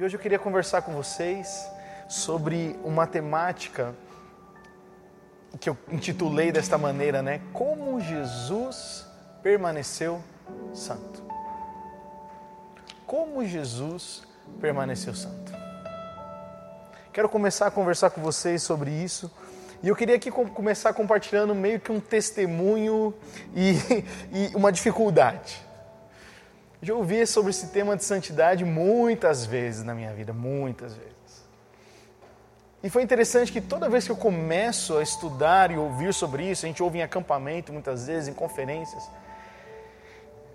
E hoje eu queria conversar com vocês sobre uma temática que eu intitulei desta maneira, né? Como Jesus permaneceu santo. Como Jesus permaneceu santo. Quero começar a conversar com vocês sobre isso. E eu queria aqui começar compartilhando meio que um testemunho e, e uma dificuldade. Já ouvi sobre esse tema de santidade muitas vezes na minha vida, muitas vezes. E foi interessante que toda vez que eu começo a estudar e ouvir sobre isso, a gente ouve em acampamento muitas vezes, em conferências,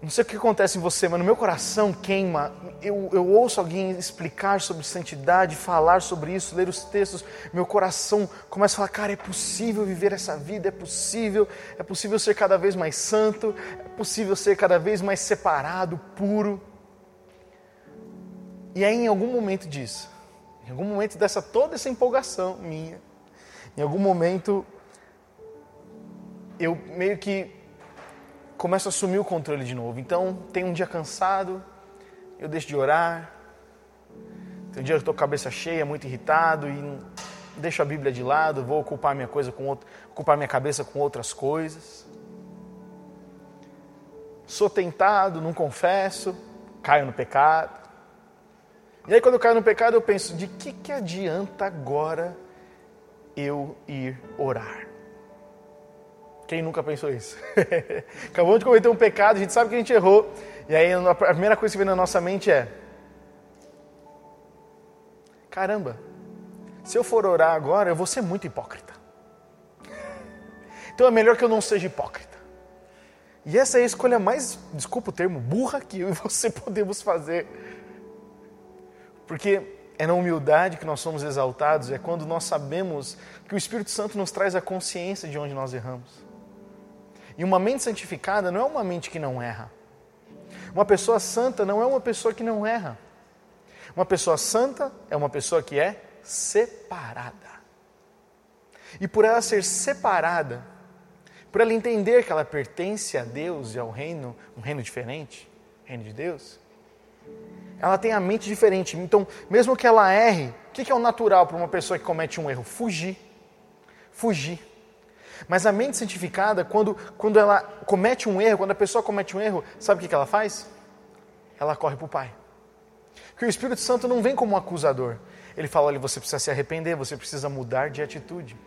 não sei o que acontece em você, mas no meu coração queima. Eu, eu ouço alguém explicar sobre santidade, falar sobre isso, ler os textos. Meu coração começa a falar: cara, é possível viver essa vida, é possível, é possível ser cada vez mais santo, é possível ser cada vez mais separado, puro. E aí, em algum momento disso, em algum momento dessa toda essa empolgação minha, em algum momento eu meio que começo a assumir o controle de novo. Então, tem um dia cansado, eu deixo de orar. Tem um dia que eu estou com a cabeça cheia, muito irritado e deixo a Bíblia de lado, vou ocupar minha coisa com outro, ocupar minha cabeça com outras coisas. Sou tentado, não confesso, caio no pecado. E aí quando eu caio no pecado, eu penso, de que que adianta agora eu ir orar? Quem nunca pensou isso? Acabamos de cometer um pecado, a gente sabe que a gente errou. E aí a primeira coisa que vem na nossa mente é: caramba, se eu for orar agora, eu vou ser muito hipócrita. Então é melhor que eu não seja hipócrita. E essa é a escolha mais, desculpa o termo, burra que eu e você podemos fazer. Porque é na humildade que nós somos exaltados, é quando nós sabemos que o Espírito Santo nos traz a consciência de onde nós erramos. E uma mente santificada não é uma mente que não erra. Uma pessoa santa não é uma pessoa que não erra. Uma pessoa santa é uma pessoa que é separada. E por ela ser separada, por ela entender que ela pertence a Deus e ao reino, um reino diferente, reino de Deus, ela tem a mente diferente. Então, mesmo que ela erre, o que é o natural para uma pessoa que comete um erro? Fugir. Fugir. Mas a mente santificada, quando, quando ela comete um erro, quando a pessoa comete um erro, sabe o que, que ela faz? Ela corre para o Pai. Porque o Espírito Santo não vem como um acusador. Ele fala: olha, você precisa se arrepender, você precisa mudar de atitude.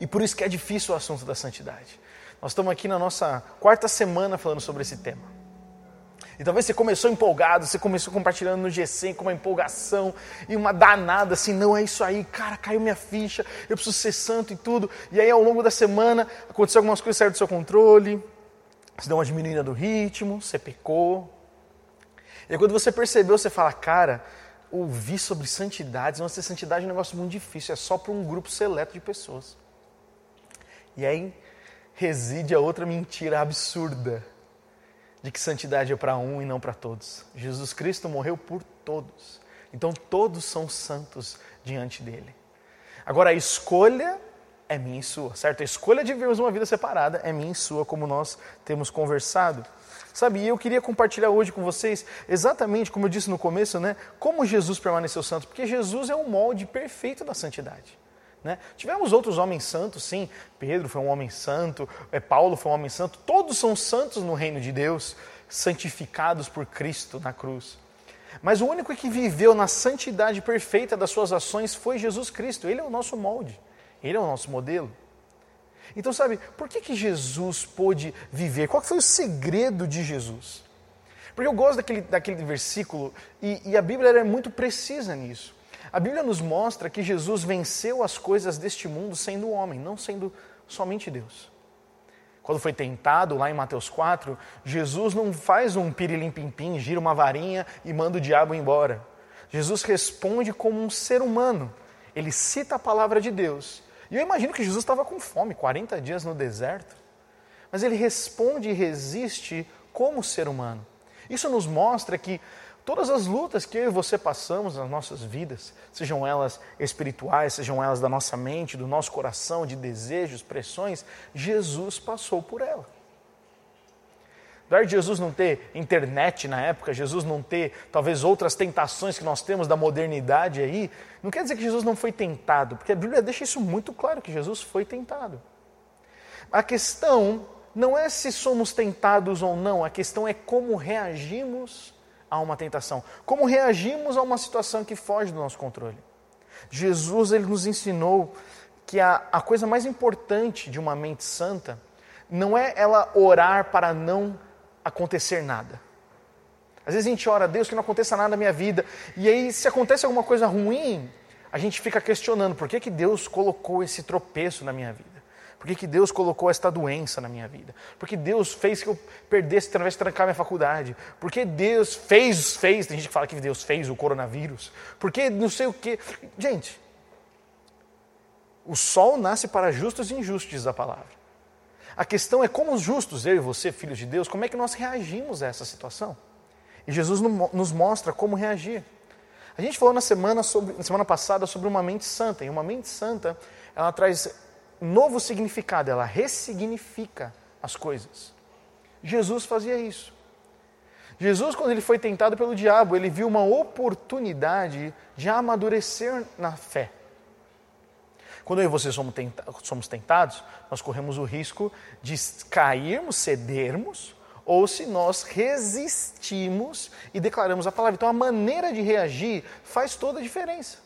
E por isso que é difícil o assunto da santidade. Nós estamos aqui na nossa quarta semana falando sobre esse tema. E talvez você começou empolgado, você começou compartilhando no G100 com uma empolgação e uma danada assim, não é isso aí, cara, caiu minha ficha, eu preciso ser santo e tudo. E aí ao longo da semana aconteceu algumas coisas saíram do seu controle, você deu uma diminuída do ritmo, você pecou. E aí quando você percebeu, você fala, cara, ouvir sobre santidade, não ser santidade é um negócio muito difícil, é só para um grupo seleto de pessoas. E aí reside a outra mentira absurda de que santidade é para um e não para todos. Jesus Cristo morreu por todos. Então todos são santos diante dele. Agora a escolha é minha e sua, certo? A escolha de vivermos uma vida separada é minha e sua, como nós temos conversado. Sabe, eu queria compartilhar hoje com vocês exatamente como eu disse no começo, né? Como Jesus permaneceu santo, porque Jesus é o molde perfeito da santidade. Né? Tivemos outros homens santos, sim. Pedro foi um homem santo, é, Paulo foi um homem santo. Todos são santos no reino de Deus, santificados por Cristo na cruz. Mas o único que viveu na santidade perfeita das suas ações foi Jesus Cristo. Ele é o nosso molde, ele é o nosso modelo. Então, sabe, por que, que Jesus pôde viver? Qual foi o segredo de Jesus? Porque eu gosto daquele, daquele versículo e, e a Bíblia é muito precisa nisso. A Bíblia nos mostra que Jesus venceu as coisas deste mundo sendo homem, não sendo somente Deus. Quando foi tentado lá em Mateus 4, Jesus não faz um pirilim-pim-pim, gira uma varinha e manda o diabo embora. Jesus responde como um ser humano. Ele cita a palavra de Deus. E eu imagino que Jesus estava com fome, 40 dias no deserto. Mas ele responde e resiste como ser humano. Isso nos mostra que Todas as lutas que eu e você passamos nas nossas vidas, sejam elas espirituais, sejam elas da nossa mente, do nosso coração, de desejos, pressões, Jesus passou por ela. Apesar de Jesus não ter internet na época, Jesus não ter talvez outras tentações que nós temos da modernidade aí, não quer dizer que Jesus não foi tentado, porque a Bíblia deixa isso muito claro que Jesus foi tentado. A questão não é se somos tentados ou não, a questão é como reagimos a uma tentação, como reagimos a uma situação que foge do nosso controle. Jesus ele nos ensinou que a, a coisa mais importante de uma mente santa não é ela orar para não acontecer nada. Às vezes a gente ora Deus que não aconteça nada na minha vida, e aí se acontece alguma coisa ruim, a gente fica questionando por que, que Deus colocou esse tropeço na minha vida. Por que, que Deus colocou esta doença na minha vida? Por que Deus fez que eu perdesse através de trancar minha faculdade? Por que Deus fez, fez, tem gente que fala que Deus fez o coronavírus? Por que não sei o que. Gente, o sol nasce para justos e injustos, diz a palavra. A questão é como os justos, eu e você, filhos de Deus, como é que nós reagimos a essa situação? E Jesus nos mostra como reagir. A gente falou na semana, sobre, na semana passada sobre uma mente santa, e uma mente santa, ela traz novo significado, ela ressignifica as coisas. Jesus fazia isso. Jesus, quando ele foi tentado pelo diabo, ele viu uma oportunidade de amadurecer na fé. Quando eu e você somos tentados, nós corremos o risco de cairmos, cedermos, ou se nós resistimos e declaramos a palavra. Então a maneira de reagir faz toda a diferença.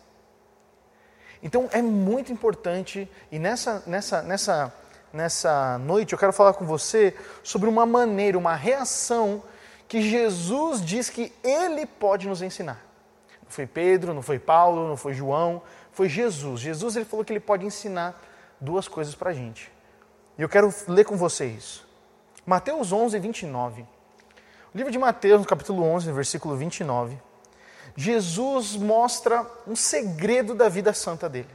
Então é muito importante, e nessa, nessa, nessa, nessa noite eu quero falar com você sobre uma maneira, uma reação que Jesus diz que Ele pode nos ensinar. Não foi Pedro, não foi Paulo, não foi João, foi Jesus. Jesus ele falou que ele pode ensinar duas coisas para a gente. E eu quero ler com vocês. Mateus 11, 29. O livro de Mateus, no capítulo 11, no versículo 29. Jesus mostra um segredo da vida santa dele.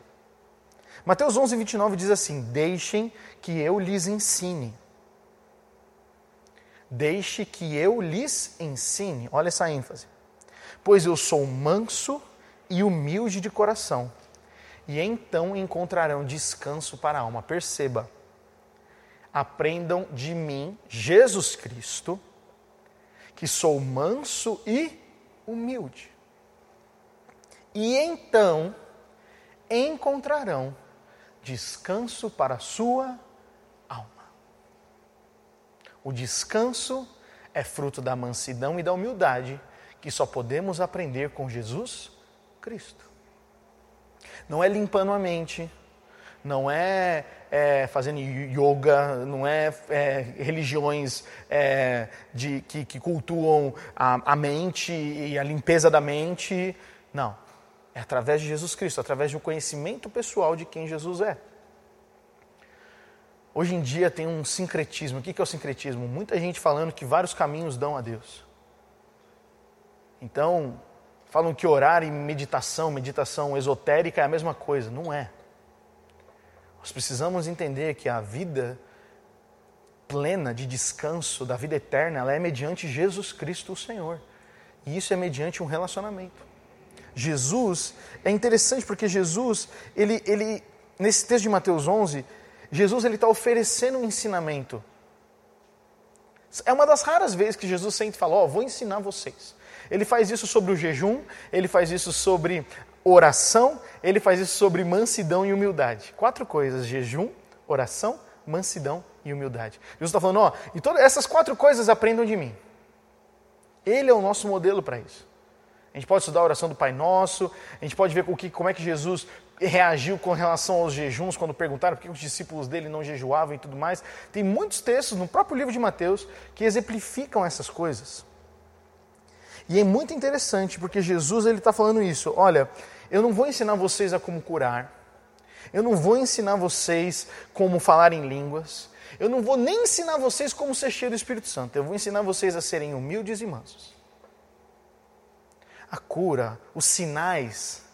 Mateus 11, 29 diz assim: Deixem que eu lhes ensine. Deixe que eu lhes ensine. Olha essa ênfase. Pois eu sou manso e humilde de coração e então encontrarão descanso para a alma. Perceba, aprendam de mim, Jesus Cristo, que sou manso e humilde. E então encontrarão descanso para a sua alma. O descanso é fruto da mansidão e da humildade que só podemos aprender com Jesus Cristo. Não é limpando a mente, não é, é fazendo yoga, não é, é religiões é, de, que, que, cultuam a, a mente e a limpeza da mente. Não. É através de Jesus Cristo, através do conhecimento pessoal de quem Jesus é. Hoje em dia tem um sincretismo. O que é o sincretismo? Muita gente falando que vários caminhos dão a Deus. Então, Falam que orar e meditação, meditação esotérica é a mesma coisa. Não é. Nós precisamos entender que a vida plena de descanso, da vida eterna, ela é mediante Jesus Cristo, o Senhor. E isso é mediante um relacionamento. Jesus, é interessante porque Jesus, ele, ele nesse texto de Mateus 11, Jesus está oferecendo um ensinamento. É uma das raras vezes que Jesus sempre fala, ó, oh, vou ensinar vocês. Ele faz isso sobre o jejum, ele faz isso sobre oração, ele faz isso sobre mansidão e humildade. Quatro coisas: jejum, oração, mansidão e humildade. Jesus está falando, ó, e todas essas quatro coisas aprendam de mim. Ele é o nosso modelo para isso. A gente pode estudar a oração do Pai Nosso, a gente pode ver como é que Jesus reagiu com relação aos jejuns, quando perguntaram por que os discípulos dele não jejuavam e tudo mais. Tem muitos textos no próprio livro de Mateus que exemplificam essas coisas. E é muito interessante porque Jesus ele está falando isso. Olha, eu não vou ensinar vocês a como curar. Eu não vou ensinar vocês como falar em línguas. Eu não vou nem ensinar vocês como ser cheio do Espírito Santo. Eu vou ensinar vocês a serem humildes e mansos. A cura, os sinais,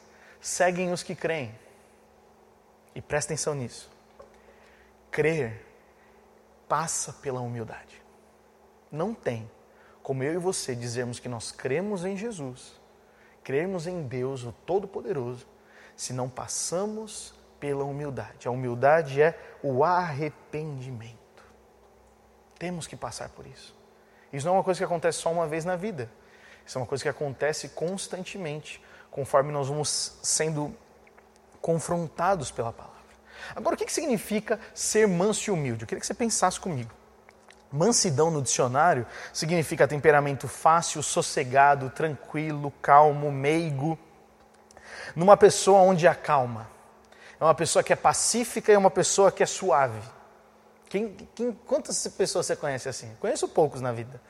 seguem os que creem. E presta atenção nisso. Crer passa pela humildade. Não tem como eu e você dizermos que nós cremos em Jesus, cremos em Deus, o Todo-Poderoso, se não passamos pela humildade. A humildade é o arrependimento. Temos que passar por isso. Isso não é uma coisa que acontece só uma vez na vida. Isso é uma coisa que acontece constantemente, conforme nós vamos sendo confrontados pela palavra. Agora, o que significa ser manso e humilde? Eu queria que você pensasse comigo. Mansidão no dicionário significa temperamento fácil, sossegado, tranquilo, calmo, meigo. Numa pessoa onde acalma. É uma pessoa que é pacífica e é uma pessoa que é suave. Quem, quem, quantas pessoas você conhece assim? Conheço poucos na vida.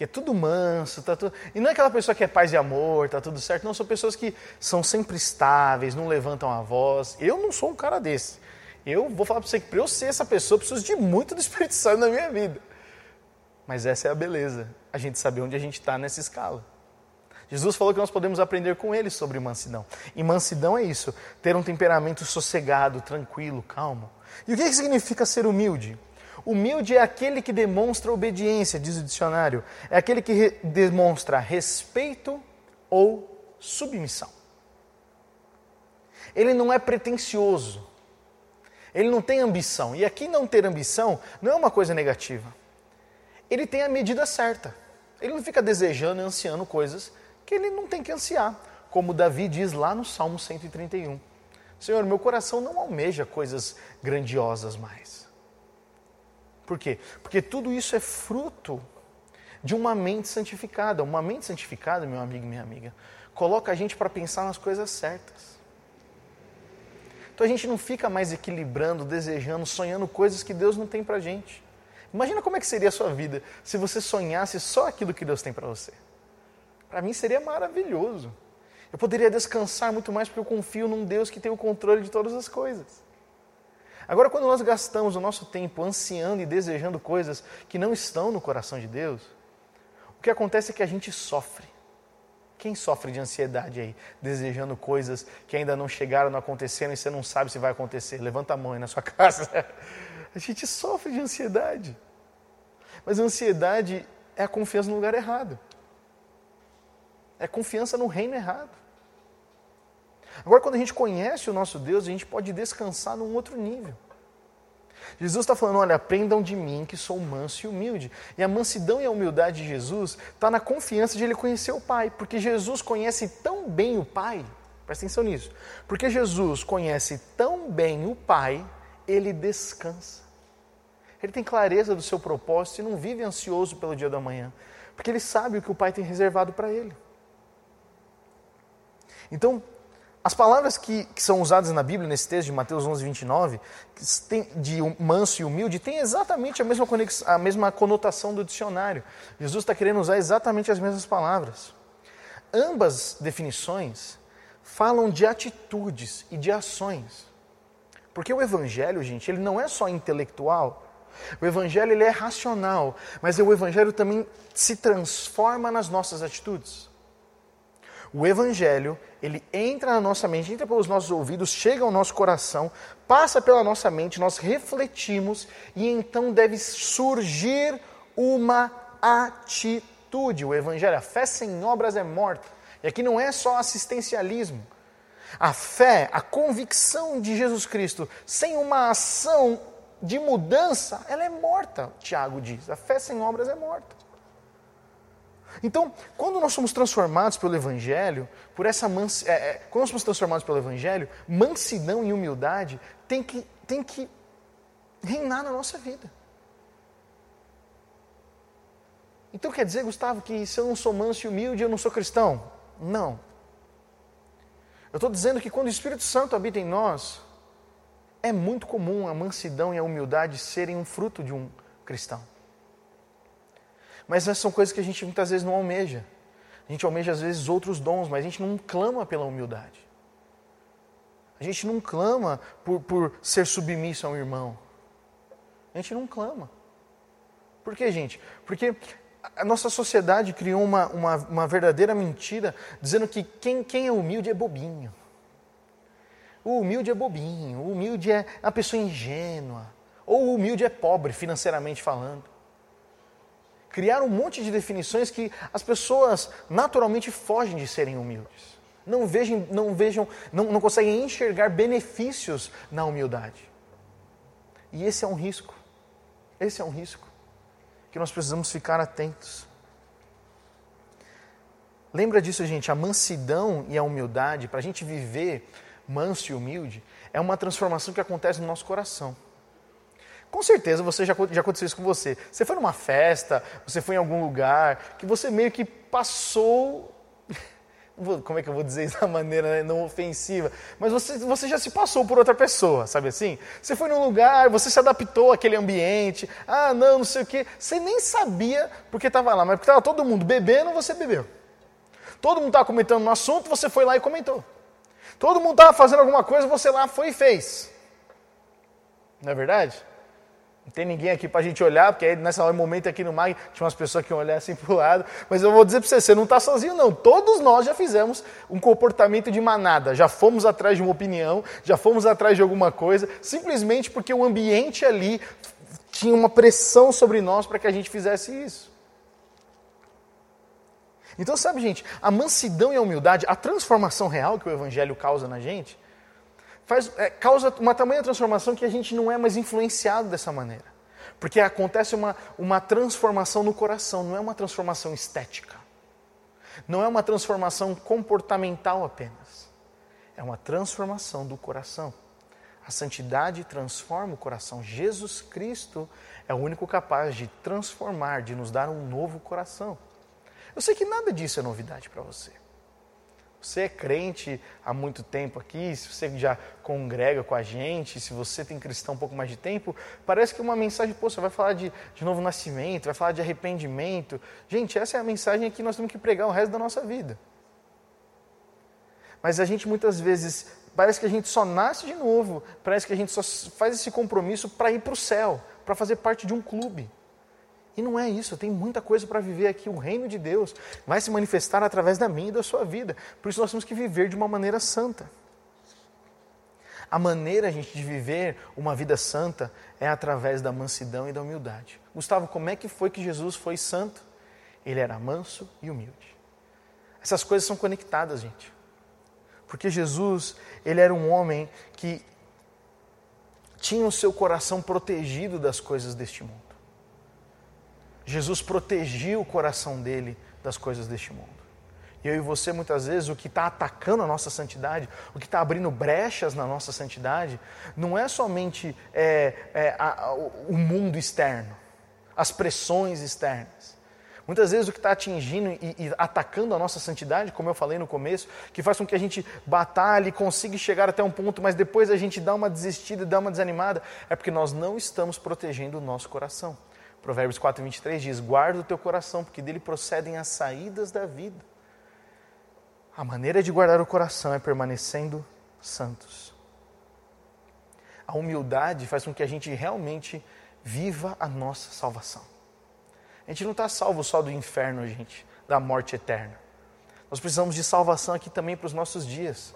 Que é tudo manso, tá tudo... e não é aquela pessoa que é paz e amor, tá tudo certo. Não, são pessoas que são sempre estáveis, não levantam a voz. Eu não sou um cara desse. Eu vou falar para você que para eu ser essa pessoa, eu preciso de muito do Espírito Santo na minha vida. Mas essa é a beleza, a gente saber onde a gente está nessa escala. Jesus falou que nós podemos aprender com ele sobre mansidão. E mansidão é isso, ter um temperamento sossegado, tranquilo, calmo. E o que significa ser humilde? Humilde é aquele que demonstra obediência, diz o dicionário. É aquele que re demonstra respeito ou submissão. Ele não é pretensioso. Ele não tem ambição. E aqui não ter ambição não é uma coisa negativa. Ele tem a medida certa. Ele não fica desejando e ansiando coisas que ele não tem que ansiar. Como Davi diz lá no Salmo 131. Senhor, meu coração não almeja coisas grandiosas mais. Por quê? Porque tudo isso é fruto de uma mente santificada. Uma mente santificada, meu amigo e minha amiga, coloca a gente para pensar nas coisas certas. Então a gente não fica mais equilibrando, desejando, sonhando coisas que Deus não tem para gente. Imagina como é que seria a sua vida se você sonhasse só aquilo que Deus tem para você. Para mim seria maravilhoso. Eu poderia descansar muito mais porque eu confio num Deus que tem o controle de todas as coisas. Agora, quando nós gastamos o nosso tempo ansiando e desejando coisas que não estão no coração de Deus, o que acontece é que a gente sofre. Quem sofre de ansiedade aí, desejando coisas que ainda não chegaram, não aconteceram e você não sabe se vai acontecer? Levanta a mão aí na sua casa. A gente sofre de ansiedade. Mas a ansiedade é a confiança no lugar errado. É confiança no reino errado. Agora, quando a gente conhece o nosso Deus, a gente pode descansar num outro nível. Jesus está falando: olha, aprendam de mim que sou manso e humilde. E a mansidão e a humildade de Jesus está na confiança de ele conhecer o Pai, porque Jesus conhece tão bem o Pai, presta atenção nisso, porque Jesus conhece tão bem o Pai, ele descansa. Ele tem clareza do seu propósito e não vive ansioso pelo dia da manhã, porque ele sabe o que o Pai tem reservado para ele. Então, as palavras que, que, são usadas na Bíblia, nesse texto de Mateus 11, 29, tem, de manso e humilde, tem exatamente a mesma, a mesma conotação do dicionário. Jesus está querendo usar exatamente as mesmas palavras. Ambas definições falam de atitudes e de ações. Porque o Evangelho, gente, ele não é só intelectual. O Evangelho ele é racional, mas o Evangelho também se transforma nas nossas atitudes. O Evangelho, ele entra na nossa mente, entra pelos nossos ouvidos, chega ao nosso coração, passa pela nossa mente, nós refletimos e então deve surgir uma atitude. O Evangelho, a fé sem obras é morta. E aqui não é só assistencialismo. A fé, a convicção de Jesus Cristo, sem uma ação de mudança, ela é morta, Tiago diz. A fé sem obras é morta. Então, quando nós somos transformados pelo Evangelho, por essa mans... É, é, quando nós somos transformados pelo Evangelho, mansidão e humildade tem que, tem que reinar na nossa vida. Então quer dizer, Gustavo, que se eu não sou manso e humilde, eu não sou cristão? Não. Eu estou dizendo que quando o Espírito Santo habita em nós, é muito comum a mansidão e a humildade serem um fruto de um cristão. Mas essas são coisas que a gente muitas vezes não almeja. A gente almeja às vezes outros dons, mas a gente não clama pela humildade. A gente não clama por, por ser submisso a um irmão. A gente não clama. Por quê, gente? Porque a nossa sociedade criou uma, uma, uma verdadeira mentira dizendo que quem, quem é humilde é bobinho. O humilde é bobinho, o humilde é uma pessoa ingênua, ou o humilde é pobre, financeiramente falando criaram um monte de definições que as pessoas naturalmente fogem de serem humildes. Não vejam, não vejam, não, não conseguem enxergar benefícios na humildade. E esse é um risco. Esse é um risco. que nós precisamos ficar atentos. Lembra disso, gente? A mansidão e a humildade, para a gente viver manso e humilde, é uma transformação que acontece no nosso coração. Com certeza você já, já aconteceu isso com você. Você foi numa festa, você foi em algum lugar, que você meio que passou. Como é que eu vou dizer isso da maneira né, não ofensiva? Mas você, você já se passou por outra pessoa, sabe assim? Você foi num lugar, você se adaptou àquele ambiente. Ah, não, não sei o quê. Você nem sabia porque estava lá, mas porque estava todo mundo bebendo, você bebeu. Todo mundo estava comentando no assunto, você foi lá e comentou. Todo mundo estava fazendo alguma coisa, você lá foi e fez. Não é verdade? Não tem ninguém aqui para a gente olhar, porque aí nesse momento aqui no MAG tinha umas pessoas que iam olhar assim para o lado. Mas eu vou dizer para você, você não está sozinho não. Todos nós já fizemos um comportamento de manada. Já fomos atrás de uma opinião, já fomos atrás de alguma coisa, simplesmente porque o ambiente ali tinha uma pressão sobre nós para que a gente fizesse isso. Então, sabe, gente, a mansidão e a humildade, a transformação real que o Evangelho causa na gente, faz, é, causa uma tamanha transformação que a gente não é mais influenciado dessa maneira. Porque acontece uma, uma transformação no coração, não é uma transformação estética. Não é uma transformação comportamental apenas. É uma transformação do coração. A santidade transforma o coração. Jesus Cristo é o único capaz de transformar, de nos dar um novo coração. Eu sei que nada disso é novidade para você. Você é crente há muito tempo aqui, se você já congrega com a gente, se você tem cristão um pouco mais de tempo, parece que uma mensagem, pô, você vai falar de, de novo nascimento, vai falar de arrependimento. Gente, essa é a mensagem que nós temos que pregar o resto da nossa vida. Mas a gente muitas vezes, parece que a gente só nasce de novo, parece que a gente só faz esse compromisso para ir para o céu, para fazer parte de um clube. E não é isso, tem muita coisa para viver aqui. O reino de Deus vai se manifestar através da minha e da sua vida. Por isso nós temos que viver de uma maneira santa. A maneira, gente, de viver uma vida santa é através da mansidão e da humildade. Gustavo, como é que foi que Jesus foi santo? Ele era manso e humilde. Essas coisas são conectadas, gente. Porque Jesus, ele era um homem que tinha o seu coração protegido das coisas deste mundo. Jesus protegia o coração dele das coisas deste mundo. E eu e você, muitas vezes, o que está atacando a nossa santidade, o que está abrindo brechas na nossa santidade, não é somente é, é, a, a, o mundo externo, as pressões externas. Muitas vezes o que está atingindo e, e, atacando a nossa santidade, como eu falei no começo, que faz com que a gente batalhe consiga chegar até um ponto, mas depois a gente dá uma desistida, dá uma desanimada, é porque nós não estamos protegendo o nosso coração. Provérbios 4, 23 diz: Guarda o teu coração, porque dele procedem as saídas da vida. A maneira de guardar o coração é permanecendo santos. A humildade faz com que a gente realmente viva a nossa salvação. A gente não está salvo só do inferno, gente, da morte eterna. Nós precisamos de salvação aqui também para os nossos dias,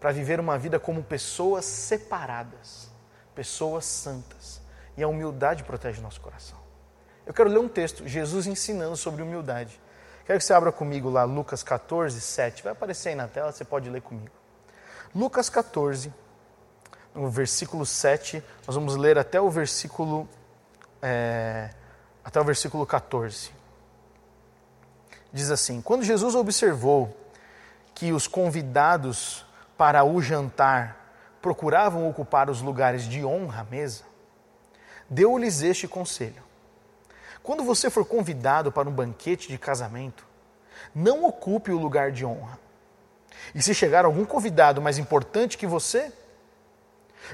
para viver uma vida como pessoas separadas, pessoas santas. E a humildade protege o nosso coração. Eu quero ler um texto, Jesus ensinando sobre humildade. Quero que você abra comigo lá Lucas 14, 7. Vai aparecer aí na tela, você pode ler comigo. Lucas 14, no versículo 7, nós vamos ler até o versículo, é, até o versículo 14. Diz assim: Quando Jesus observou que os convidados para o jantar procuravam ocupar os lugares de honra à mesa, deu-lhes este conselho quando você for convidado para um banquete de casamento, não ocupe o lugar de honra. E se chegar algum convidado mais importante que você,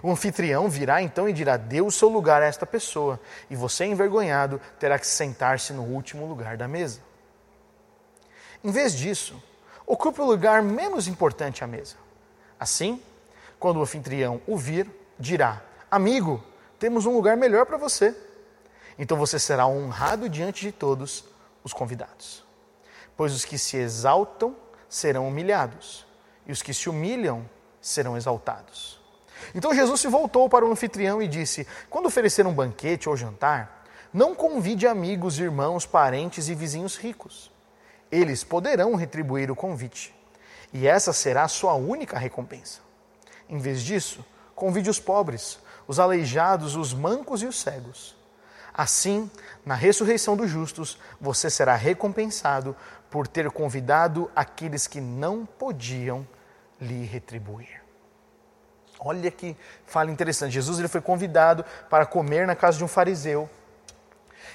o anfitrião virá então e dirá: Dê o seu lugar a esta pessoa, e você, envergonhado, terá que sentar-se no último lugar da mesa. Em vez disso, ocupe o lugar menos importante à mesa. Assim, quando o anfitrião o vir, dirá: Amigo, temos um lugar melhor para você. Então você será honrado diante de todos os convidados. Pois os que se exaltam serão humilhados, e os que se humilham serão exaltados. Então Jesus se voltou para o anfitrião e disse: Quando oferecer um banquete ou jantar, não convide amigos, irmãos, parentes e vizinhos ricos. Eles poderão retribuir o convite, e essa será a sua única recompensa. Em vez disso, convide os pobres, os aleijados, os mancos e os cegos Assim, na ressurreição dos justos, você será recompensado por ter convidado aqueles que não podiam lhe retribuir. Olha que fala interessante. Jesus ele foi convidado para comer na casa de um fariseu.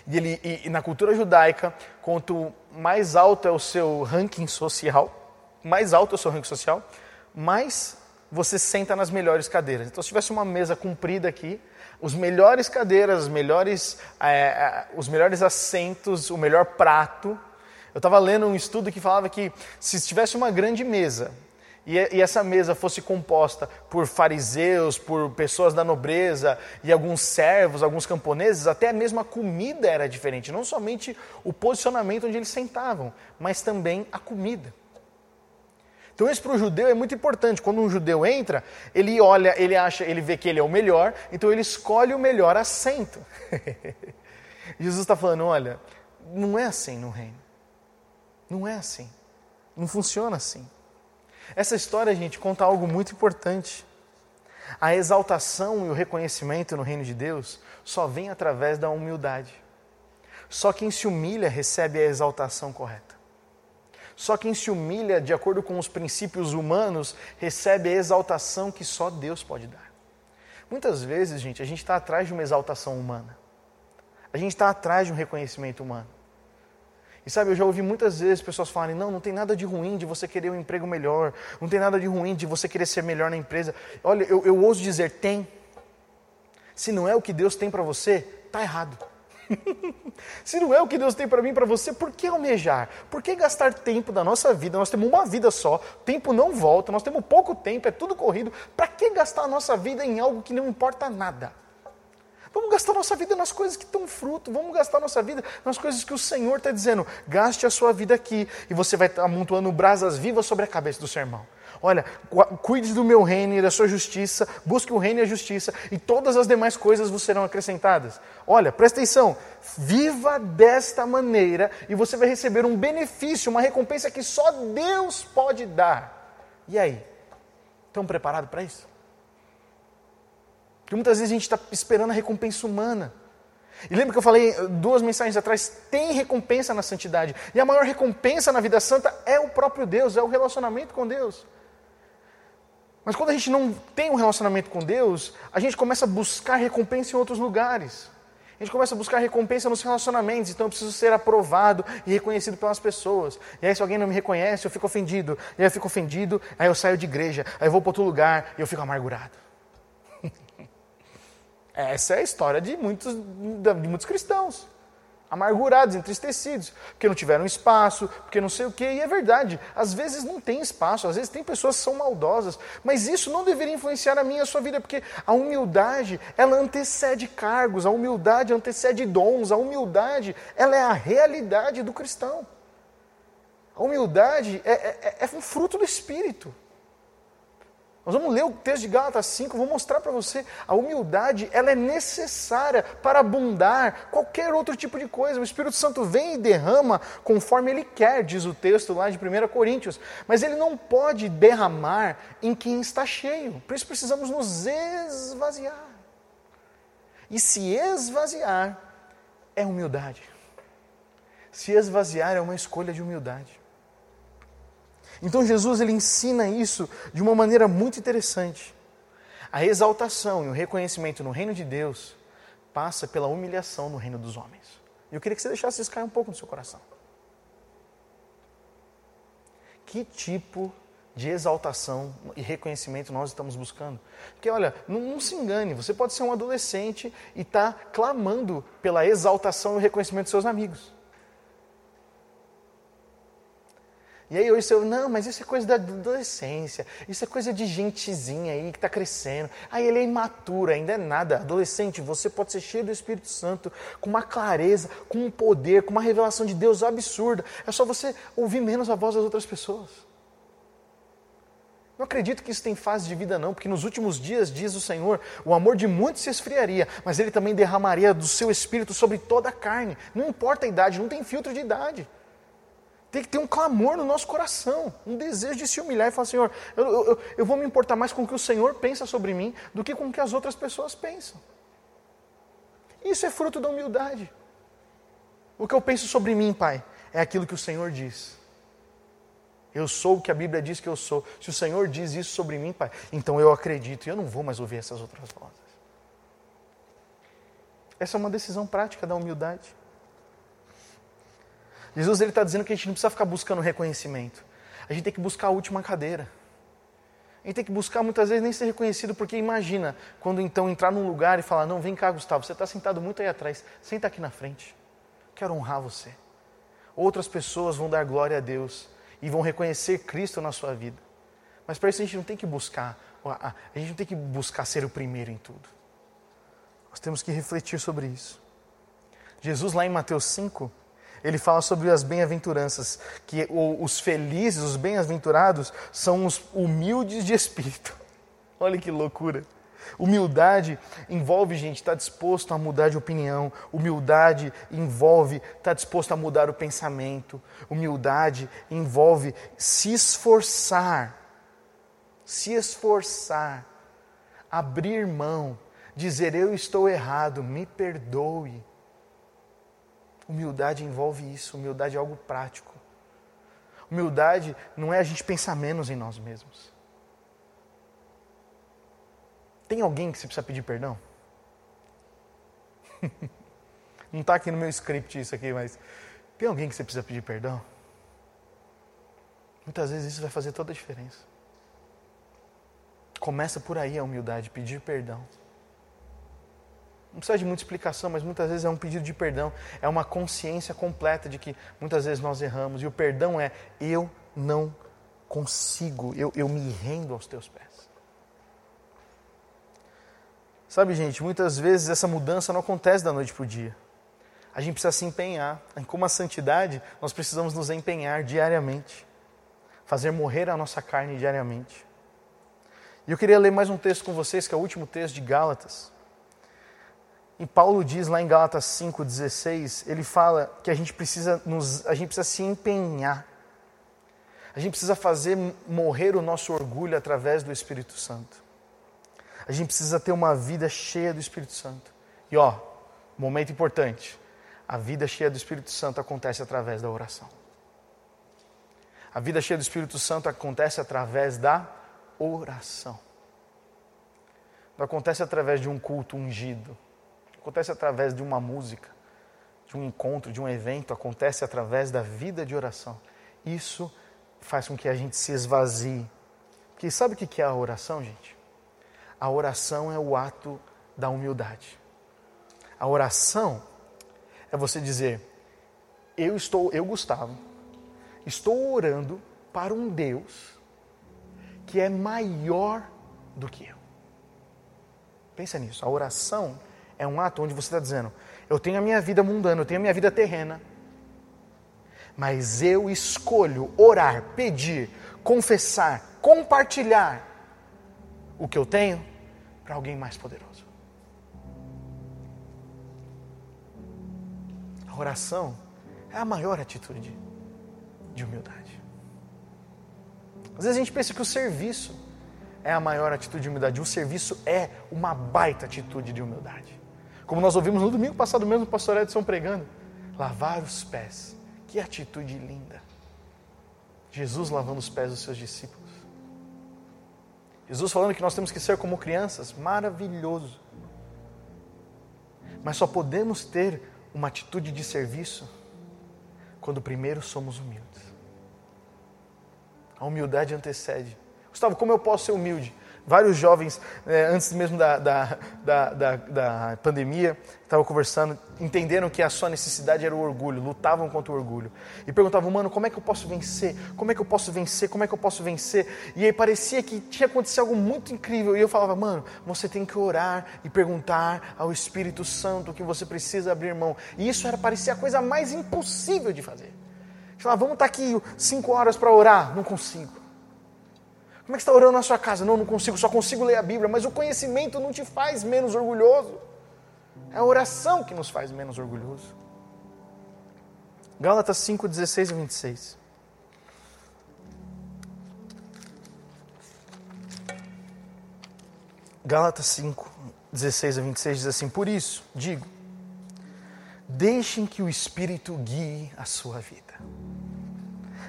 E, ele, e, e na cultura judaica, quanto mais alto é o seu ranking social, mais alto é o seu ranking social, mais você senta nas melhores cadeiras. Então, se tivesse uma mesa comprida aqui, os melhores cadeiras, os melhores, é, é, os melhores assentos, o melhor prato. Eu estava lendo um estudo que falava que se tivesse uma grande mesa e, e essa mesa fosse composta por fariseus, por pessoas da nobreza e alguns servos, alguns camponeses, até mesmo a comida era diferente. Não somente o posicionamento onde eles sentavam, mas também a comida. Então isso para o judeu é muito importante. Quando um judeu entra, ele olha, ele acha, ele vê que ele é o melhor, então ele escolhe o melhor assento. Jesus está falando, olha, não é assim no reino. Não é assim. Não funciona assim. Essa história, gente, conta algo muito importante. A exaltação e o reconhecimento no reino de Deus só vem através da humildade. Só quem se humilha recebe a exaltação correta. Só quem se humilha de acordo com os princípios humanos recebe a exaltação que só Deus pode dar. Muitas vezes, gente, a gente está atrás de uma exaltação humana. A gente está atrás de um reconhecimento humano. E sabe, eu já ouvi muitas vezes pessoas falarem: não, não tem nada de ruim de você querer um emprego melhor, não tem nada de ruim de você querer ser melhor na empresa. Olha, eu, eu ouso dizer: tem. Se não é o que Deus tem para você, está errado. Se não é o que Deus tem para mim e para você, por que almejar? Por que gastar tempo da nossa vida? Nós temos uma vida só, tempo não volta, nós temos pouco tempo, é tudo corrido. Para que gastar a nossa vida em algo que não importa nada? Vamos gastar nossa vida nas coisas que estão fruto, vamos gastar nossa vida nas coisas que o Senhor está dizendo. Gaste a sua vida aqui e você vai estar amontoando brasas vivas sobre a cabeça do seu irmão. Olha, cuide do meu reino e da sua justiça, busque o reino e a justiça, e todas as demais coisas vos serão acrescentadas. Olha, presta atenção, viva desta maneira e você vai receber um benefício, uma recompensa que só Deus pode dar. E aí? Estão preparados para isso? Porque muitas vezes a gente está esperando a recompensa humana. E lembra que eu falei duas mensagens atrás? Tem recompensa na santidade. E a maior recompensa na vida santa é o próprio Deus, é o relacionamento com Deus. Mas quando a gente não tem um relacionamento com Deus, a gente começa a buscar recompensa em outros lugares. A gente começa a buscar recompensa nos relacionamentos, então eu preciso ser aprovado e reconhecido pelas pessoas. E aí, se alguém não me reconhece, eu fico ofendido. E aí eu fico ofendido, aí eu saio de igreja, aí eu vou para outro lugar e eu fico amargurado. Essa é a história de muitos, de muitos cristãos amargurados, entristecidos, porque não tiveram espaço, porque não sei o quê. E é verdade, às vezes não tem espaço, às vezes tem pessoas que são maldosas, mas isso não deveria influenciar a minha e a sua vida, porque a humildade, ela antecede cargos, a humildade antecede dons, a humildade, ela é a realidade do cristão. A humildade é, é, é um fruto do Espírito. Nós vamos ler o texto de Gálatas 5, vou mostrar para você a humildade, ela é necessária para abundar qualquer outro tipo de coisa. O Espírito Santo vem e derrama conforme ele quer, diz o texto lá de 1 Coríntios, mas ele não pode derramar em quem está cheio. Por isso precisamos nos esvaziar. E se esvaziar é humildade. Se esvaziar é uma escolha de humildade. Então Jesus ele ensina isso de uma maneira muito interessante. A exaltação e o reconhecimento no reino de Deus passa pela humilhação no reino dos homens. Eu queria que você deixasse isso cair um pouco no seu coração. Que tipo de exaltação e reconhecimento nós estamos buscando? Porque, olha, não, não se engane, você pode ser um adolescente e estar tá clamando pela exaltação e reconhecimento dos seus amigos. E aí hoje eu, não, mas isso é coisa da adolescência, isso é coisa de gentezinha aí que está crescendo. Aí ele é imaturo, ainda é nada. Adolescente, você pode ser cheio do Espírito Santo, com uma clareza, com um poder, com uma revelação de Deus absurda. É só você ouvir menos a voz das outras pessoas. Não acredito que isso tem fase de vida, não, porque nos últimos dias, diz o Senhor, o amor de muitos se esfriaria, mas Ele também derramaria do seu espírito sobre toda a carne. Não importa a idade, não tem filtro de idade. Tem que ter um clamor no nosso coração, um desejo de se humilhar e falar: Senhor, eu, eu, eu vou me importar mais com o que o Senhor pensa sobre mim do que com o que as outras pessoas pensam. Isso é fruto da humildade. O que eu penso sobre mim, Pai, é aquilo que o Senhor diz. Eu sou o que a Bíblia diz que eu sou. Se o Senhor diz isso sobre mim, Pai, então eu acredito e eu não vou mais ouvir essas outras vozes. Essa é uma decisão prática da humildade. Jesus está dizendo que a gente não precisa ficar buscando reconhecimento. A gente tem que buscar a última cadeira. A gente tem que buscar muitas vezes nem ser reconhecido, porque imagina quando então entrar num lugar e falar: Não, vem cá, Gustavo, você está sentado muito aí atrás, senta aqui na frente. Quero honrar você. Outras pessoas vão dar glória a Deus e vão reconhecer Cristo na sua vida. Mas para isso a gente não tem que buscar, a gente não tem que buscar ser o primeiro em tudo. Nós temos que refletir sobre isso. Jesus, lá em Mateus 5, ele fala sobre as bem-aventuranças, que os felizes, os bem-aventurados, são os humildes de espírito. Olha que loucura. Humildade envolve, gente, estar tá disposto a mudar de opinião. Humildade envolve estar tá disposto a mudar o pensamento. Humildade envolve se esforçar. Se esforçar. Abrir mão. Dizer eu estou errado, me perdoe. Humildade envolve isso, humildade é algo prático. Humildade não é a gente pensar menos em nós mesmos. Tem alguém que você precisa pedir perdão? não está aqui no meu script isso aqui, mas tem alguém que você precisa pedir perdão? Muitas vezes isso vai fazer toda a diferença. Começa por aí a humildade, pedir perdão. Não precisa de muita explicação, mas muitas vezes é um pedido de perdão, é uma consciência completa de que muitas vezes nós erramos. E o perdão é: eu não consigo, eu, eu me rendo aos teus pés. Sabe, gente, muitas vezes essa mudança não acontece da noite para o dia. A gente precisa se empenhar. Como a santidade, nós precisamos nos empenhar diariamente, fazer morrer a nossa carne diariamente. E eu queria ler mais um texto com vocês, que é o último texto de Gálatas. E Paulo diz lá em Gálatas 5,16, ele fala que a gente precisa nos, a gente precisa se empenhar. A gente precisa fazer morrer o nosso orgulho através do Espírito Santo. A gente precisa ter uma vida cheia do Espírito Santo. E ó, momento importante. A vida cheia do Espírito Santo acontece através da oração. A vida cheia do Espírito Santo acontece através da oração. Não acontece através de um culto ungido acontece através de uma música, de um encontro, de um evento, acontece através da vida de oração. Isso faz com que a gente se esvazie. Porque sabe o que é a oração, gente? A oração é o ato da humildade. A oração é você dizer: eu estou, eu Gustavo, estou orando para um Deus que é maior do que eu. Pensa nisso. A oração é um ato onde você está dizendo: eu tenho a minha vida mundana, eu tenho a minha vida terrena, mas eu escolho orar, pedir, confessar, compartilhar o que eu tenho para alguém mais poderoso. A oração é a maior atitude de humildade. Às vezes a gente pensa que o serviço é a maior atitude de humildade. O serviço é uma baita atitude de humildade. Como nós ouvimos no domingo passado mesmo o pastor Edson pregando. Lavar os pés. Que atitude linda. Jesus lavando os pés dos seus discípulos. Jesus falando que nós temos que ser como crianças. Maravilhoso. Mas só podemos ter uma atitude de serviço quando primeiro somos humildes. A humildade antecede. Gustavo, como eu posso ser humilde? Vários jovens, é, antes mesmo da, da, da, da, da pandemia, estavam conversando, entenderam que a sua necessidade era o orgulho, lutavam contra o orgulho. E perguntavam, mano, como é que eu posso vencer? Como é que eu posso vencer? Como é que eu posso vencer? E aí parecia que tinha acontecido algo muito incrível. E eu falava, mano, você tem que orar e perguntar ao Espírito Santo que você precisa abrir mão. E isso era parecia a coisa mais impossível de fazer. Falava, vamos estar aqui cinco horas para orar. Não consigo. Como é que está orando na sua casa? Não, não consigo, só consigo ler a Bíblia. Mas o conhecimento não te faz menos orgulhoso. É a oração que nos faz menos orgulhoso. Gálatas 5, 16 e 26. Gálatas 5, 16 a 26 diz assim: Por isso, digo, Deixem que o Espírito guie a sua vida.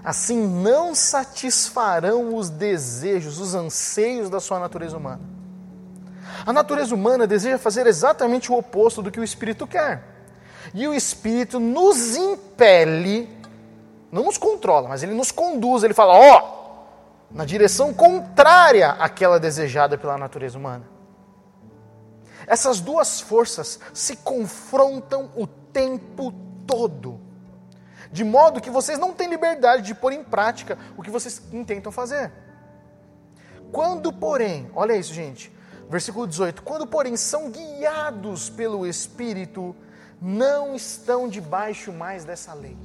Assim não satisfarão os desejos, os anseios da sua natureza humana. A natureza humana deseja fazer exatamente o oposto do que o Espírito quer. E o Espírito nos impele, não nos controla, mas ele nos conduz, ele fala: ó, oh, na direção contrária àquela desejada pela natureza humana. Essas duas forças se confrontam o tempo todo de modo que vocês não têm liberdade de pôr em prática o que vocês intentam fazer. Quando, porém, olha isso, gente, versículo 18: quando, porém, são guiados pelo Espírito, não estão debaixo mais dessa lei.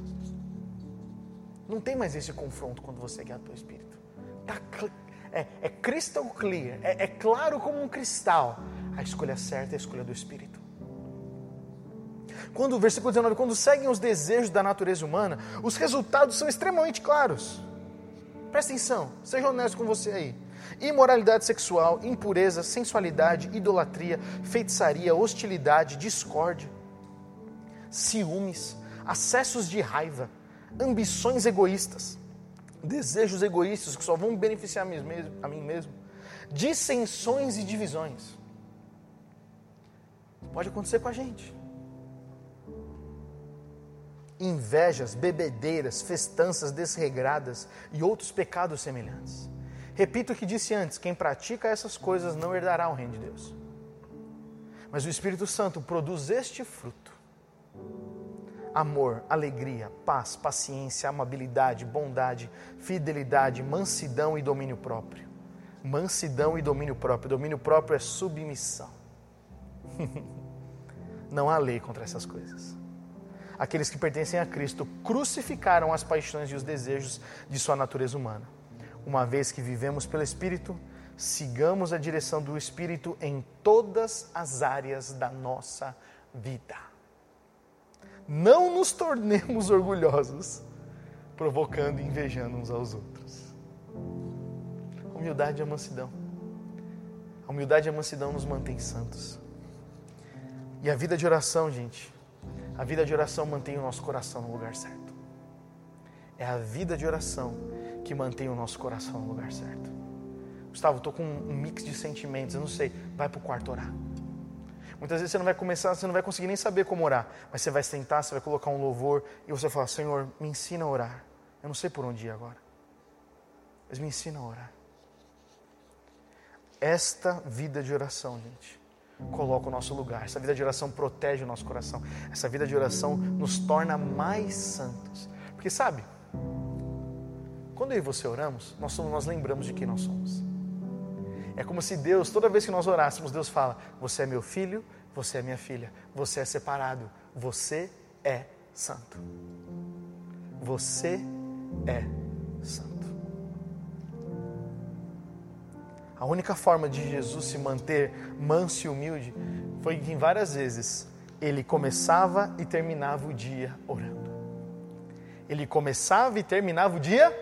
Não tem mais esse confronto quando você é guiado pelo Espírito. Tá, é, é crystal clear, é, é claro como um cristal. A escolha certa é a escolha do Espírito. Quando, versículo 19, quando seguem os desejos da natureza humana, os resultados são extremamente claros. Presta atenção, seja honesto com você aí. Imoralidade sexual, impureza, sensualidade, idolatria, feitiçaria, hostilidade, discórdia, ciúmes, acessos de raiva, ambições egoístas, desejos egoístas que só vão beneficiar a mim mesmo, dissensões e divisões. Pode acontecer com a gente invejas, bebedeiras, festanças desregradas e outros pecados semelhantes. Repito o que disse antes: quem pratica essas coisas não herdará o reino de Deus. Mas o Espírito Santo produz este fruto: amor, alegria, paz, paciência, amabilidade, bondade, fidelidade, mansidão e domínio próprio. Mansidão e domínio próprio. Domínio próprio é submissão. não há lei contra essas coisas aqueles que pertencem a Cristo crucificaram as paixões e os desejos de sua natureza humana. Uma vez que vivemos pelo Espírito, sigamos a direção do Espírito em todas as áreas da nossa vida. Não nos tornemos orgulhosos, provocando e invejando uns aos outros. Humildade e mansidão. A humildade e a mansidão nos mantém santos. E a vida de oração, gente, a vida de oração mantém o nosso coração no lugar certo. É a vida de oração que mantém o nosso coração no lugar certo. Gustavo, estou com um mix de sentimentos, eu não sei. Vai para o quarto orar. Muitas vezes você não vai começar, você não vai conseguir nem saber como orar, mas você vai sentar, você vai colocar um louvor e você vai falar: Senhor, me ensina a orar. Eu não sei por onde ir agora, mas me ensina a orar. Esta vida de oração, gente, coloca o nosso lugar. Essa vida de oração protege o nosso coração. Essa vida de oração nos torna mais santos. Porque sabe, quando eu e você oramos, nós, somos, nós lembramos de quem nós somos. É como se Deus, toda vez que nós orássemos, Deus fala: Você é meu filho, você é minha filha, você é separado, você é santo. Você é santo. A única forma de Jesus se manter manso e humilde foi que, em várias vezes, ele começava e terminava o dia orando. Ele começava e terminava o dia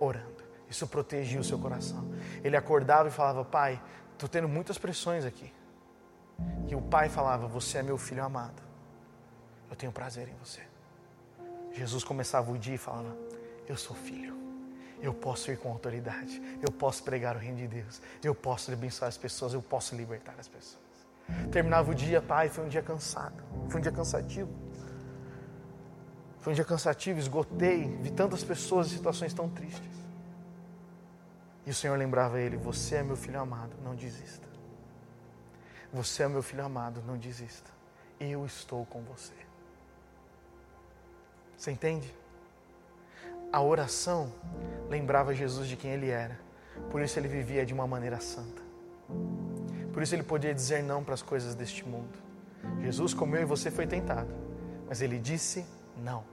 orando. Isso protegia o seu coração. Ele acordava e falava: Pai, estou tendo muitas pressões aqui. E o pai falava: Você é meu filho amado. Eu tenho prazer em você. Jesus começava o dia e falava: Eu sou filho eu posso ir com autoridade, eu posso pregar o reino de Deus, eu posso abençoar as pessoas, eu posso libertar as pessoas. Terminava o dia, pai, foi um dia cansado, foi um dia cansativo. Foi um dia cansativo, esgotei, vi tantas pessoas em situações tão tristes. E o Senhor lembrava ele: Você é meu filho amado, não desista. Você é meu filho amado, não desista. Eu estou com você. Você entende? A oração lembrava Jesus de quem ele era. Por isso ele vivia de uma maneira santa. Por isso ele podia dizer não para as coisas deste mundo. Jesus, como eu e você, foi tentado, mas ele disse não,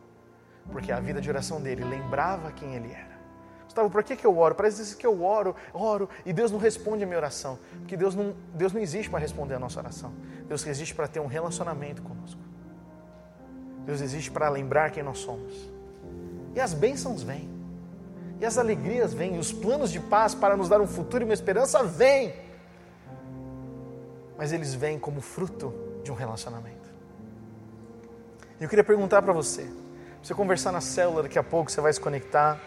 porque a vida de oração dele lembrava quem ele era. Gustavo, por que, que eu oro? Parece que eu oro, oro e Deus não responde a minha oração, porque Deus não, Deus não existe para responder a nossa oração. Deus existe para ter um relacionamento conosco. Deus existe para lembrar quem nós somos. E as bênçãos vêm. E as alegrias vêm. E os planos de paz para nos dar um futuro e uma esperança vêm. Mas eles vêm como fruto de um relacionamento. Eu queria perguntar para você, você conversar na célula daqui a pouco, você vai se conectar.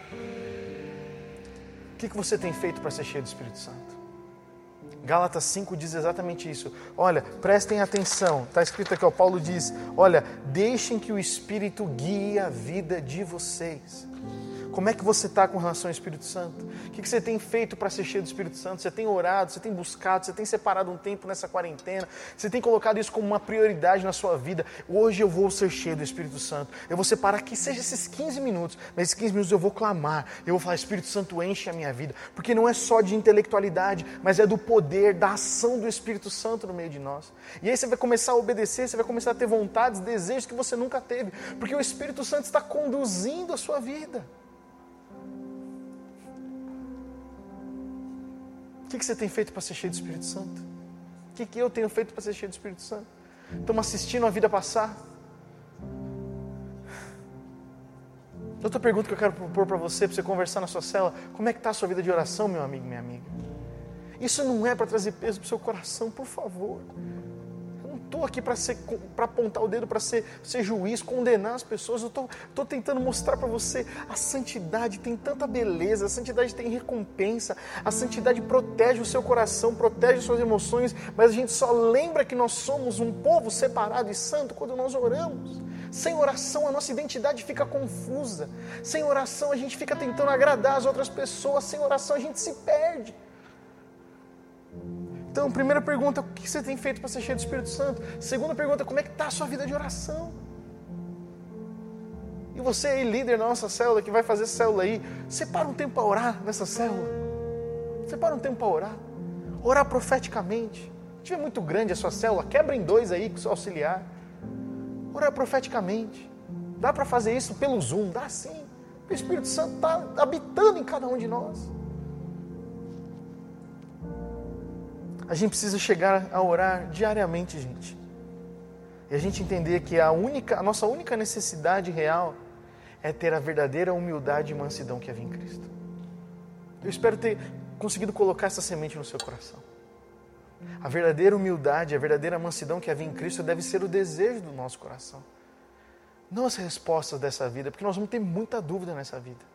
O que, que você tem feito para ser cheio do Espírito Santo? Gálatas 5 diz exatamente isso. Olha, prestem atenção. Está escrito aqui, ó, Paulo diz: Olha, deixem que o Espírito guie a vida de vocês. Como é que você está com relação ao Espírito Santo? O que você tem feito para ser cheio do Espírito Santo? Você tem orado, você tem buscado, você tem separado um tempo nessa quarentena, você tem colocado isso como uma prioridade na sua vida. Hoje eu vou ser cheio do Espírito Santo. Eu vou separar que seja esses 15 minutos, mas esses 15 minutos eu vou clamar, eu vou falar: Espírito Santo, enche a minha vida. Porque não é só de intelectualidade, mas é do poder, da ação do Espírito Santo no meio de nós. E aí você vai começar a obedecer, você vai começar a ter vontades, desejos que você nunca teve, porque o Espírito Santo está conduzindo a sua vida. O que você tem feito para ser cheio do Espírito Santo? O que eu tenho feito para ser cheio do Espírito Santo? Estamos assistindo a vida passar? Outra pergunta que eu quero propor para você, para você conversar na sua cela: como é que está a sua vida de oração, meu amigo, minha amiga? Isso não é para trazer peso para o seu coração, por favor estou aqui para apontar o dedo, para ser, ser juiz, condenar as pessoas. Eu estou tentando mostrar para você a santidade tem tanta beleza, a santidade tem recompensa, a santidade protege o seu coração, protege suas emoções, mas a gente só lembra que nós somos um povo separado e santo quando nós oramos. Sem oração a nossa identidade fica confusa. Sem oração a gente fica tentando agradar as outras pessoas. Sem oração a gente se perde. Então, primeira pergunta, o que você tem feito para ser cheio do Espírito Santo? Segunda pergunta, como é que está a sua vida de oração? E você aí, líder da nossa célula, que vai fazer célula aí, separa um tempo para orar nessa célula. Separa um tempo para orar. Orar profeticamente. Se tiver muito grande a sua célula, quebra em dois aí com o seu auxiliar. Orar profeticamente. Dá para fazer isso pelo Zoom? Dá sim. O Espírito Santo está habitando em cada um de nós. A gente precisa chegar a orar diariamente, gente. E a gente entender que a, única, a nossa única necessidade real é ter a verdadeira humildade e mansidão que havia em Cristo. Eu espero ter conseguido colocar essa semente no seu coração. A verdadeira humildade, a verdadeira mansidão que havia em Cristo deve ser o desejo do nosso coração. Não as respostas dessa vida, porque nós vamos ter muita dúvida nessa vida.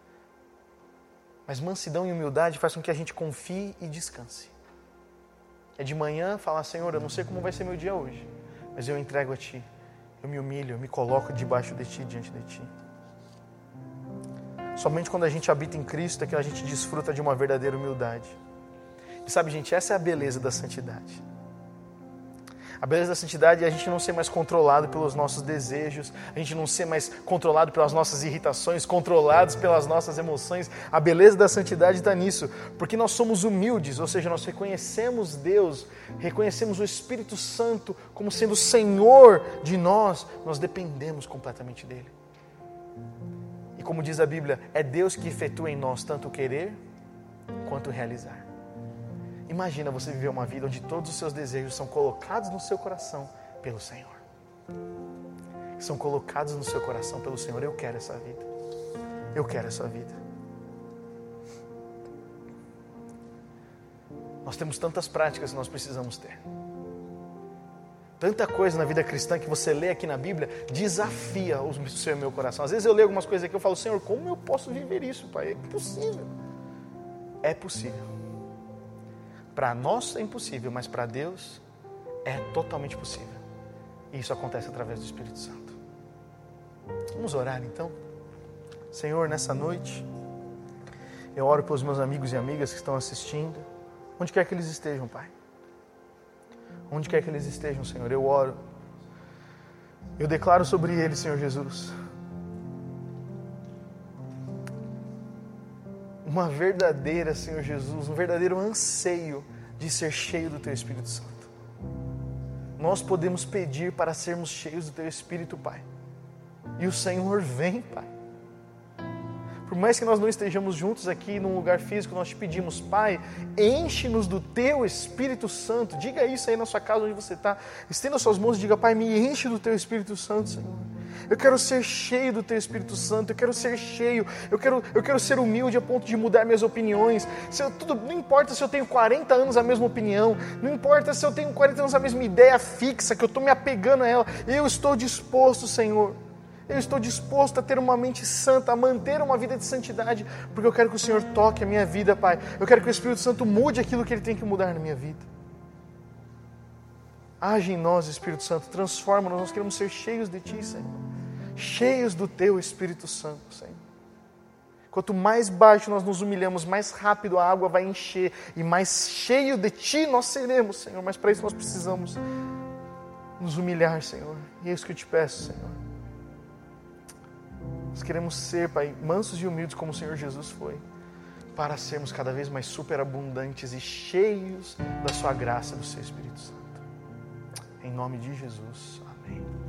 Mas mansidão e humildade faz com que a gente confie e descanse. É de manhã falar, Senhor, eu não sei como vai ser meu dia hoje, mas eu entrego a Ti. Eu me humilho, eu me coloco debaixo de Ti, diante de Ti. Somente quando a gente habita em Cristo é que a gente desfruta de uma verdadeira humildade. E sabe, gente, essa é a beleza da santidade. A beleza da santidade é a gente não ser mais controlado pelos nossos desejos, a gente não ser mais controlado pelas nossas irritações, controlados pelas nossas emoções. A beleza da santidade está nisso, porque nós somos humildes, ou seja, nós reconhecemos Deus, reconhecemos o Espírito Santo como sendo Senhor de nós, nós dependemos completamente dele. E como diz a Bíblia, é Deus que efetua em nós tanto o querer quanto o realizar. Imagina você viver uma vida onde todos os seus desejos são colocados no seu coração pelo Senhor. São colocados no seu coração pelo Senhor. Eu quero essa vida. Eu quero essa vida. Nós temos tantas práticas que nós precisamos ter. Tanta coisa na vida cristã que você lê aqui na Bíblia desafia o seu e meu coração. Às vezes eu leio algumas coisas aqui e falo, Senhor, como eu posso viver isso, Pai? É possível. É possível. Para nós é impossível, mas para Deus é totalmente possível. E isso acontece através do Espírito Santo. Vamos orar então? Senhor, nessa noite, eu oro pelos meus amigos e amigas que estão assistindo, onde quer que eles estejam, Pai. Onde quer que eles estejam, Senhor, eu oro. Eu declaro sobre eles, Senhor Jesus, uma verdadeira, Senhor Jesus, um verdadeiro anseio de ser cheio do Teu Espírito Santo. Nós podemos pedir para sermos cheios do Teu Espírito, Pai. E o Senhor vem, Pai. Por mais que nós não estejamos juntos aqui num lugar físico, nós te pedimos, Pai, enche-nos do Teu Espírito Santo. Diga isso aí na sua casa onde você está. Estenda suas mãos e diga, Pai, me enche do Teu Espírito Santo, Senhor. Eu quero ser cheio do Teu Espírito Santo. Eu quero ser cheio. Eu quero, eu quero ser humilde a ponto de mudar minhas opiniões. Eu, tudo, não importa se eu tenho 40 anos a mesma opinião. Não importa se eu tenho 40 anos a mesma ideia fixa, que eu estou me apegando a ela. Eu estou disposto, Senhor Eu estou disposto a ter uma mente santa, a manter uma vida de santidade, porque eu quero que o Senhor toque a minha vida, Pai. Eu quero que o Espírito Santo mude aquilo que ele tem que mudar na minha vida. Age em nós, Espírito Santo, transforma-nos. Nós queremos ser cheios de Ti, Senhor. Cheios do Teu Espírito Santo, Senhor. Quanto mais baixo nós nos humilhamos, mais rápido a água vai encher e mais cheio de Ti nós seremos, Senhor. Mas para isso nós precisamos nos humilhar, Senhor. E é isso que eu te peço, Senhor. Nós queremos ser, Pai, mansos e humildes como o Senhor Jesus foi, para sermos cada vez mais superabundantes e cheios da Sua graça do Seu Espírito Santo. Em nome de Jesus. Amém.